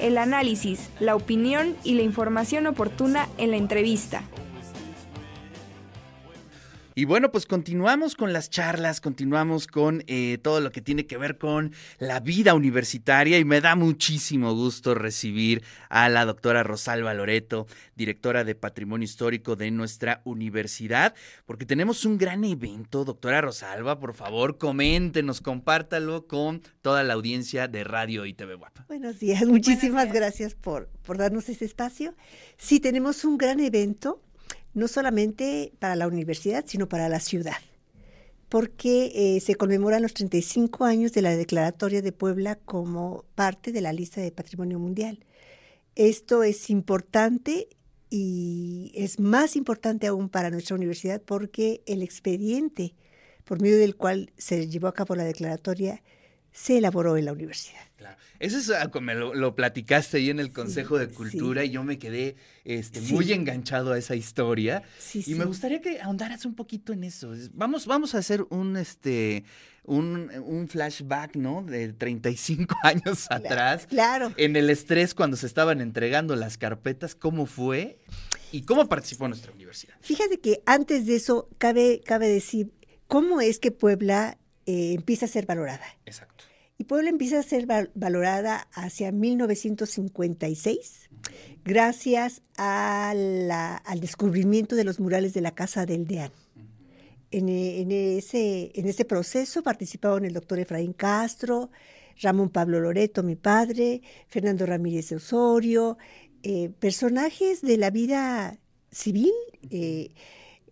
el análisis, la opinión y la información oportuna en la entrevista. Y bueno, pues continuamos con las charlas, continuamos con eh, todo lo que tiene que ver con la vida universitaria y me da muchísimo gusto recibir a la doctora Rosalba Loreto, directora de Patrimonio Histórico de nuestra universidad, porque tenemos un gran evento. Doctora Rosalba, por favor, coméntenos, compártalo con toda la audiencia de Radio y TV Guapa. Buenos días, muchísimas gracias por, por darnos este espacio. Sí, tenemos un gran evento no solamente para la universidad, sino para la ciudad, porque eh, se conmemoran los 35 años de la Declaratoria de Puebla como parte de la lista de Patrimonio Mundial. Esto es importante y es más importante aún para nuestra universidad porque el expediente por medio del cual se llevó a cabo la declaratoria se elaboró en la universidad. Claro. Eso es ah, como lo, platicaste ahí en el Consejo de Cultura y yo me quedé este, muy enganchado a esa historia. y me gustaría que ahondaras un poquito en eso. Vamos, vamos a hacer un, este, un, flashback, ¿no? De 35 años atrás. Claro. En el estrés cuando se estaban entregando las carpetas, ¿cómo fue? ¿Y cómo participó nuestra universidad? Fíjate que antes de eso, cabe, cabe decir cómo es que Puebla eh, empieza a ser valorada. Exacto. Y Puebla empieza a ser valorada hacia 1956 gracias al descubrimiento de los murales de la Casa del Deán. En, ese, en ese proceso participaron el doctor Efraín Castro, Ramón Pablo Loreto, mi padre, Fernando Ramírez Osorio, eh, personajes de la vida civil. Eh,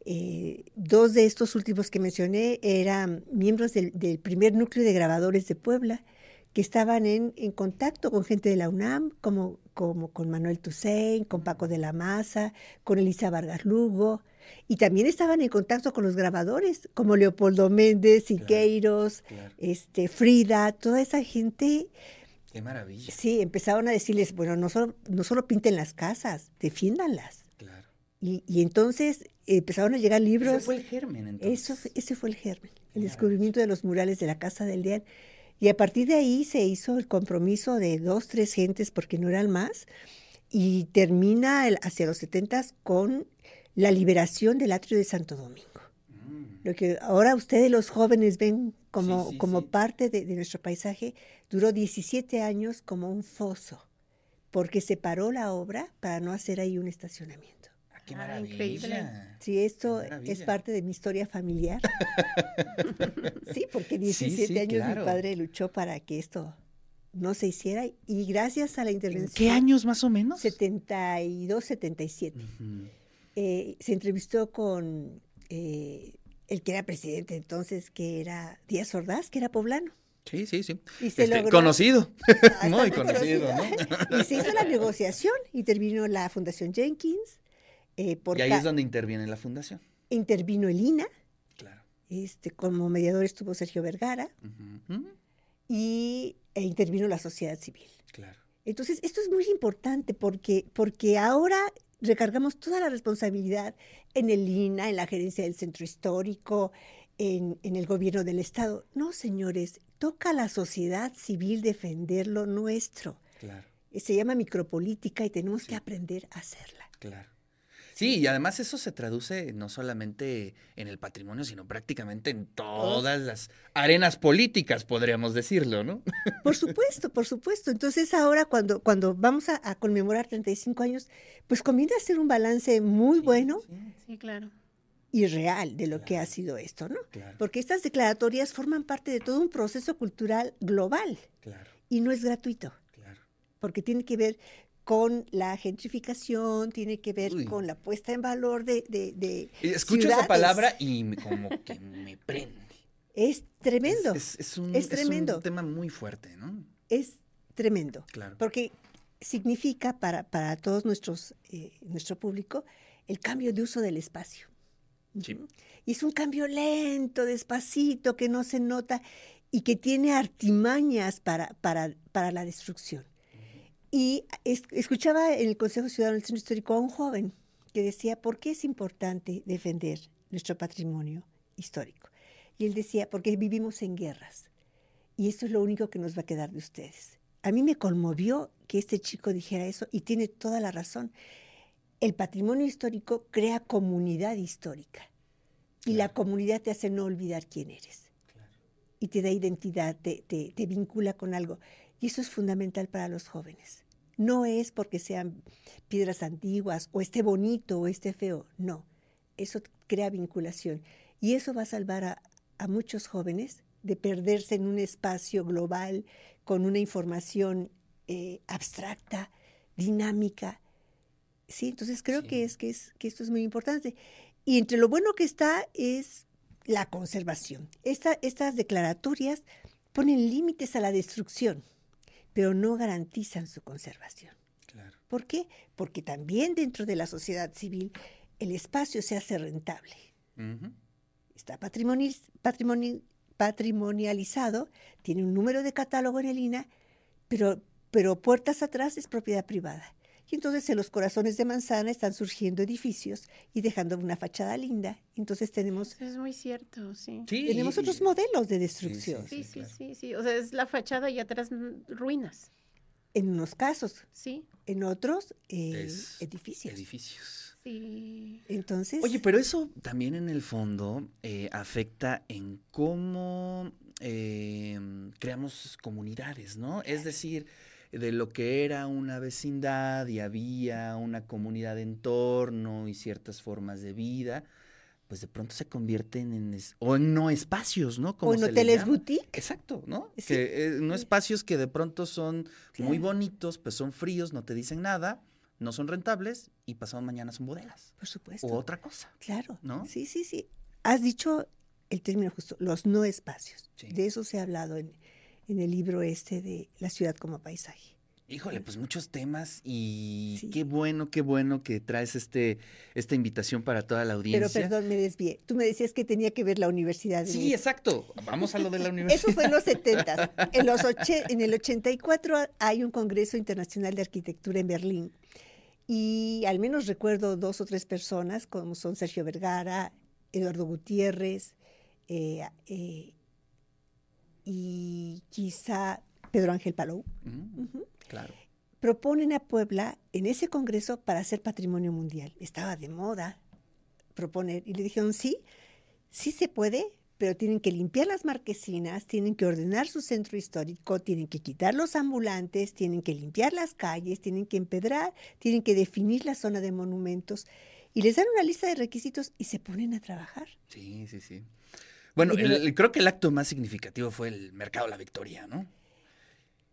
eh, dos de estos últimos que mencioné eran miembros del, primer núcleo de grabadores de Puebla, que estaban en, contacto con gente de la UNAM, como, como con Manuel Toussaint, con Paco de la Maza, con Elisa Vargas Lugo, y también estaban en contacto con los grabadores, como Leopoldo Méndez, Siqueiros, este, Frida, toda esa gente. Qué maravilla. Sí, empezaron a decirles, bueno, no solo, no solo pinten las casas, defiéndanlas. Y, entonces empezaron a llegar libros. Ese fue el germen, entonces. Eso, ese fue el germen, el descubrimiento de los murales de la Casa del Deán. Y a partir de ahí se hizo el compromiso de dos, tres gentes, porque no eran más, y termina el, hacia los setentas con la liberación del atrio de Santo Domingo. Mm. Lo que ahora ustedes los jóvenes ven como, como parte de, de, nuestro paisaje, duró 17 años como un foso, porque se paró la obra para no hacer ahí un estacionamiento. Qué ah, maravilla. increíble. Sí, esto es parte de mi historia familiar. sí, porque 17 años mi padre luchó para que esto no se hiciera y gracias a la intervención. ¿Qué años más o menos? 72, 77. Eh, se entrevistó con eh, el que era presidente entonces, que era Díaz Ordaz, que era poblano. Sí, sí, sí. Este, conocido, muy conocido, ¿no? y se hizo la negociación, y terminó la Fundación Jenkins, eh, y ahí es donde interviene la fundación. Intervino el INA. Claro. Este, como mediador estuvo Sergio Vergara. Y e intervino la sociedad civil. Claro. Entonces, esto es muy importante porque, porque ahora recargamos toda la responsabilidad en el INA, en la gerencia del centro histórico, en, en, el gobierno del Estado. No, señores, toca a la sociedad civil defender lo nuestro. Claro. Se llama micropolítica y tenemos que aprender a hacerla. Claro. Sí, y además eso se traduce no solamente en el patrimonio, sino prácticamente en todas las arenas políticas, podríamos decirlo, ¿no? Por supuesto, por supuesto. Entonces ahora cuando, cuando vamos a, conmemorar 35 años, pues conviene hacer un balance muy bueno. Sí, claro. Y real de lo que ha sido esto, ¿no? Porque estas declaratorias forman parte de todo un proceso cultural global. Claro. Y no es gratuito. Claro. Porque tiene que ver con la gentrificación, tiene que ver con la puesta en valor de... de, Escucho esa palabra y como que me prende. Es tremendo. Es, un, tremendo. tema muy fuerte, ¿no? Es tremendo. Claro. Porque significa para, para todos nuestros, eh, nuestro público el cambio de uso del espacio. Sí. Y es un cambio lento, despacito, que no se nota y que tiene artimañas para, para, para la destrucción. Y escuchaba en el Consejo Ciudadano del Centro Histórico a un joven que decía, ¿por qué es importante defender nuestro patrimonio histórico? Y él decía, porque vivimos en guerras y esto es lo único que nos va a quedar de ustedes. a mí me conmovió que este chico dijera eso y tiene toda la razón. El patrimonio histórico crea comunidad histórica y la comunidad te hace no olvidar quién eres. Y te da identidad, te, te vincula con algo. Y eso es fundamental para los jóvenes. No es porque sean piedras antiguas o esté bonito o esté feo, no. Eso crea vinculación. Y eso va a salvar a, muchos jóvenes de perderse en un espacio global con una información eh, abstracta, dinámica. Sí, entonces creo que, es, que, es, que esto es muy importante. Y entre lo bueno que está es la conservación. estas declaratorias ponen límites a la destrucción pero no garantizan su conservación. ¿Por qué? Porque también dentro de la sociedad civil el espacio se hace rentable. Está patrimonializado, tiene un número de catálogo en el INA, pero, pero puertas atrás es propiedad privada. Y entonces en los corazones de manzana están surgiendo edificios y dejando una fachada linda. Entonces tenemos... es muy cierto, sí. tenemos otros modelos de destrucción. Sí sí, sí, sí, O sea, es la fachada y atrás ruinas. En unos casos. Sí. En otros, eh, edificios. Edificios. Sí. Entonces... Oye, pero eso también en el fondo eh, afecta en cómo eh, creamos comunidades, ¿no? Es decir de lo que era una vecindad y había una comunidad de entorno y ciertas formas de vida, pues de pronto se convierten en, o en no espacios, ¿no? Como o en hoteles boutique. Exacto, ¿no? Que, eh, no espacios que de pronto son muy bonitos, pues son fríos, no te dicen nada, no son rentables y pasado mañana son bodegas. Por supuesto. O otra cosa. Claro. ¿No? Sí, sí, sí. Has dicho el término justo, los no espacios. De eso se ha hablado en, en el libro este de La ciudad como paisaje. Híjole, pues muchos temas y qué bueno, qué bueno que traes este esta invitación para toda la audiencia. Pero perdón, me desvié. Tú me decías que tenía que ver la universidad. Sí, exacto. Vamos a lo de la universidad. Eso fue en los 70. En, los en el 84 hay un Congreso Internacional de Arquitectura en Berlín. Y al menos recuerdo dos o tres personas, como son Sergio Vergara, Eduardo Gutiérrez, eh, eh, y quizá Pedro Ángel Palou. claro. Proponen a Puebla en ese congreso para hacer patrimonio mundial. Estaba de moda proponer. Y le dijeron, sí, sí se puede, pero tienen que limpiar las marquesinas, tienen que ordenar su centro histórico, tienen que quitar los ambulantes, tienen que limpiar las calles, tienen que empedrar, tienen que definir la zona de monumentos. Y les dan una lista de requisitos y se ponen a trabajar. Sí, sí, sí. Bueno, creo que el acto más significativo fue el Mercado La Victoria, ¿no?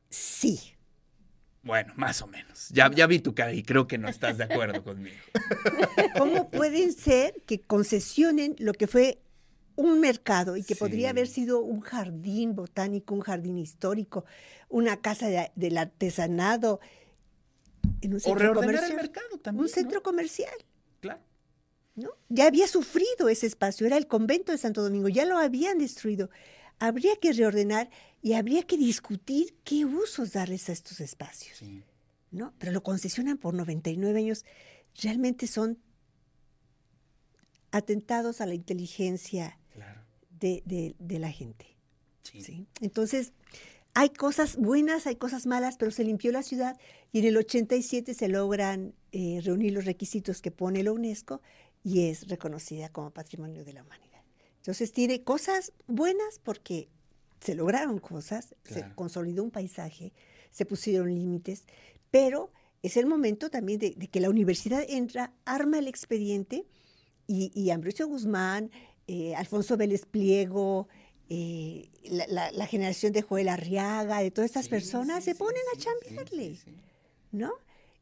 Sí. Bueno, más o menos. Ya, ya vi tu cara y creo que no estás de acuerdo conmigo. ¿Cómo pueden ser que concesionen lo que fue un mercado y que podría haber sido un jardín botánico, un jardín histórico, una casa del artesanado, en un centro o comercial, el mercado también. Un centro comercial. Ya había sufrido ese espacio, era el convento de Santo Domingo, ya lo habían destruido. Habría que reordenar y habría que discutir qué usos darles a estos espacios. ¿no? Pero lo concesionan por 99 años. Realmente son atentados a la inteligencia de, la gente. Entonces, hay cosas buenas, hay cosas malas, pero se limpió la ciudad y en el 87 se logran eh, reunir los requisitos que pone la UNESCO y es reconocida como Patrimonio de la Humanidad. Entonces tiene cosas buenas porque se lograron cosas, se consolidó un paisaje, se pusieron límites, pero es el momento también de, que la universidad entra, arma el expediente y, y Ambrosio Guzmán, eh, Alfonso Vélez Pliego, eh, la, generación de Joel Arriaga, de todas estas personas, se ponen a chambearle, ¿no?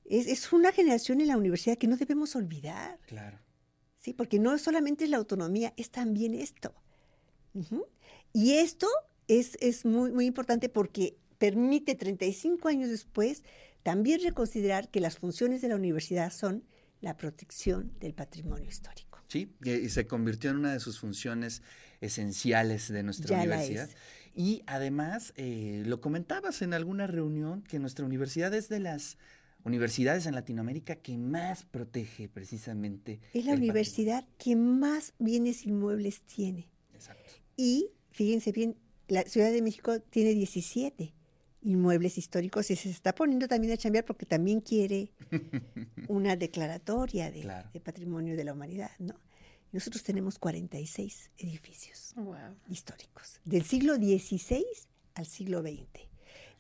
Es, es, una generación en la universidad que no debemos olvidar. Claro. Sí, porque no solamente es la autonomía, es también esto. Y esto es, es muy, muy importante porque permite 35 años después también reconsiderar que las funciones de la universidad son la protección del patrimonio histórico. Sí, y se convirtió en una de sus funciones esenciales de nuestra universidad. Y además, eh, lo comentabas en alguna reunión, que nuestra universidad es de las universidades en Latinoamérica que más protege precisamente. Es la universidad que más bienes inmuebles tiene. Exacto. Y fíjense bien, la Ciudad de México tiene 17. inmuebles históricos y se está poniendo también a chambear porque también quiere una declaratoria de, Claro. de patrimonio de la humanidad, ¿no? Nosotros tenemos 46 edificios Wow. históricos, del siglo XVI al siglo XX.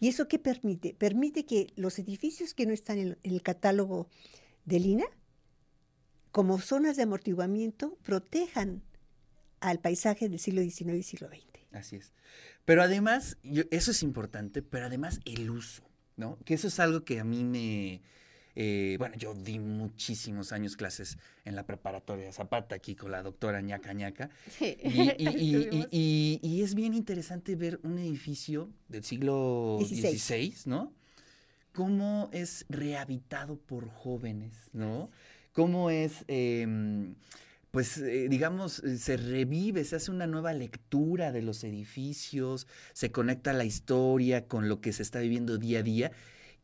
¿Y eso qué permite? Permite que los edificios que no están en, el catálogo del INA, como zonas de amortiguamiento, protejan al paisaje del siglo XIX y siglo XX. Así es. Pero además, eso es importante, pero además el uso, ¿no? Que eso es algo que a mí me... eh, bueno, yo di muchísimos años clases en la preparatoria Zapata, aquí con la doctora ñaca ñaca. Sí. Y, y- y- es bien interesante ver un edificio del siglo XVI. XVI, ¿no? Cómo es rehabitado por jóvenes, ¿no? Cómo es, em, pues, eh, digamos, eh, se revive, se hace una nueva lectura de los edificios, se conecta la historia con lo que se está viviendo día a día,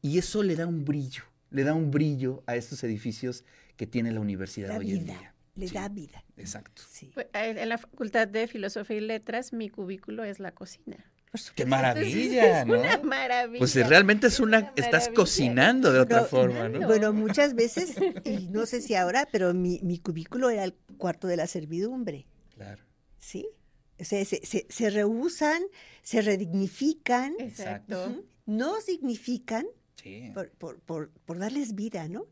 y eso le da un brillo, le da un brillo a estos edificios que tiene la universidad Da hoy en día. le Sí, da vida. Exacto. Sí, Pues, En la Facultad de Filosofía y Letras, mi cubículo es la cocina. ¡Qué maravilla, es ¿no? una maravilla. Pues eh, realmente es Es una, estás cocinando de otra No, forma, ¿no? no. Bueno, muchas veces, y no sé si ahora, pero mi, mi cubículo era el cuarto de la servidumbre, Claro. ¿sí? O sea, se, se, se rehusan, se redignifican, Exacto. no significan Sí. por, por, por, por darles vida, ¿no?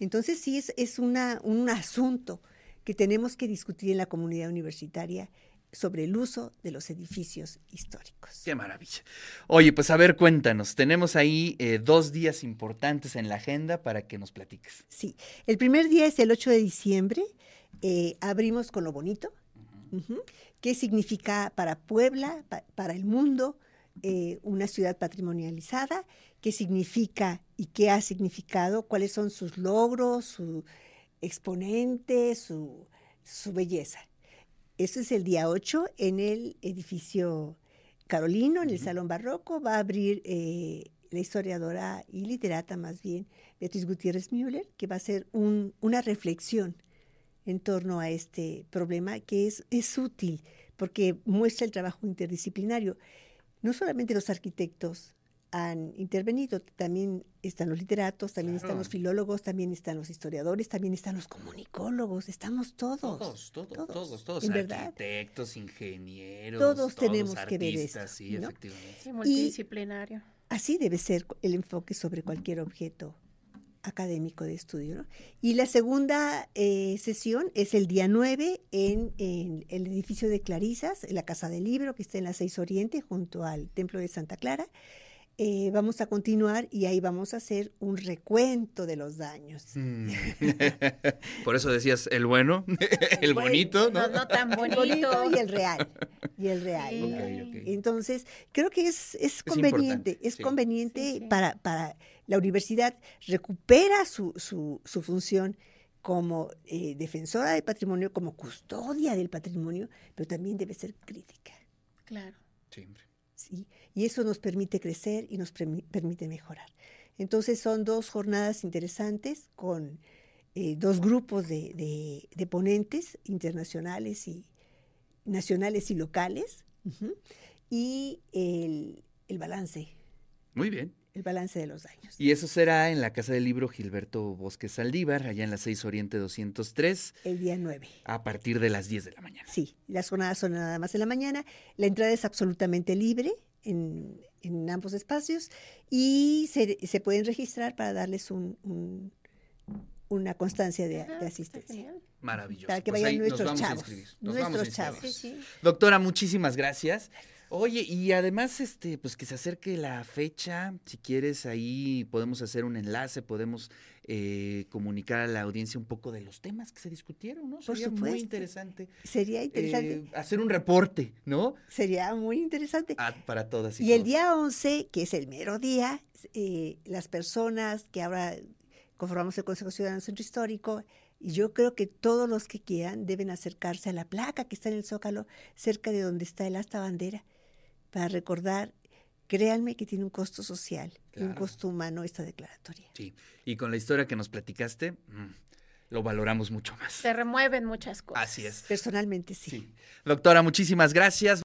Entonces sí es, es una, un asunto que tenemos que discutir en la comunidad universitaria sobre el uso de los edificios históricos. Qué maravilla. Oye, pues a ver, cuéntanos. Tenemos ahí eh, dos días importantes en la agenda para que nos platiques. Sí, el primer día es el 8 de diciembre. eh, abrimos con lo bonito. Ujú. ¿Qué significa para Puebla, pa- para el mundo, eh, una ciudad patrimonializada? ¿Qué significa y qué ha significado? ¿Cuáles son sus logros, su exponente, su, su belleza? Eso es el día 8 en el edificio Carolino, en el. Salón Barroco. Va a abrir eh, la historiadora y literata más bien, Beatriz Gutiérrez Müller, que va a hacer un- una reflexión en torno a este problema que es, es útil porque muestra el trabajo interdisciplinario. No solamente los arquitectos han intervenido, también están los literatos, también están Claro. los filólogos, también están los historiadores, también están los comunicólogos, estamos todos. Todos, todos, todos, todos, todos. en verdad. Arquitectos, ingenieros. Todos tenemos que ver artistas, esto, Sí, ¿no? efectivamente. Sí, multidisciplinario. Así debe ser el enfoque sobre cualquier objeto académico de estudio. ¿no? Y la segunda eh, sesión es el día 9 en, en el edificio de Clarisas, en la Casa del Libro, que está en la 6 Oriente, junto al Templo de Santa Clara. Eh, vamos a continuar y ahí vamos a hacer un recuento de los daños. Mm. Por eso decías el bueno, el Bueno, bonito, ¿no? No, no tan El bonito. bonito y el real. Y el real. Entonces, creo que es, es conveniente, es sí. conveniente Sí, sí. Para, para la universidad recupera su, su, su función como eh, defensora del patrimonio, como custodia del patrimonio, pero también debe ser crítica. Claro. Siempre. ¿Sí? Y eso nos permite crecer y nos permi- permite mejorar. Entonces son dos jornadas interesantes con eh, dos grupos de, de- ponentes internacionales y nacionales y locales y el, el balance, Muy bien. El balance de los daños. Y eso será en la Casa del Libro Gilberto Bosque Saldívar, allá en la 6 Oriente 203, El día 9. a partir de las 10 de la mañana. Sí, las jornadas son nada más en la mañana. La entrada es absolutamente libre en, en ambos espacios y se, se pueden registrar para darles un, un- una constancia de, Ah, asistencia. Maravilloso. Para que Pues vayan nuestros chavos, inscribir. Nos vamos a nuestros inscribir. chavos. Sí, sí. Doctora, muchísimas gracias. Oye, y además, este, pues que se acerque la fecha, si quieres, ahí podemos hacer un enlace, podemos eh, comunicar a la audiencia un poco de los temas que se discutieron, ¿no? Por Sería muy interesante. Sería interesante, eh, hacer un reporte, ¿no? sería muy interesante. Ah, para todas y, Y el día 11, que es el mero día, eh, las personas que ahora conformamos el Consejo Ciudadano Centro Histórico, y yo creo que todos los que quieran deben acercarse a la placa que está en el Zócalo, cerca de donde está el asta bandera, para recordar, créanme que tiene un costo social y un costo humano esta declaratoria. Sí, y con la historia que nos platicaste, mm, lo valoramos mucho más. Se remueven muchas cosas. Así es. Personalmente sí. Sí. Doctora, muchísimas gracias.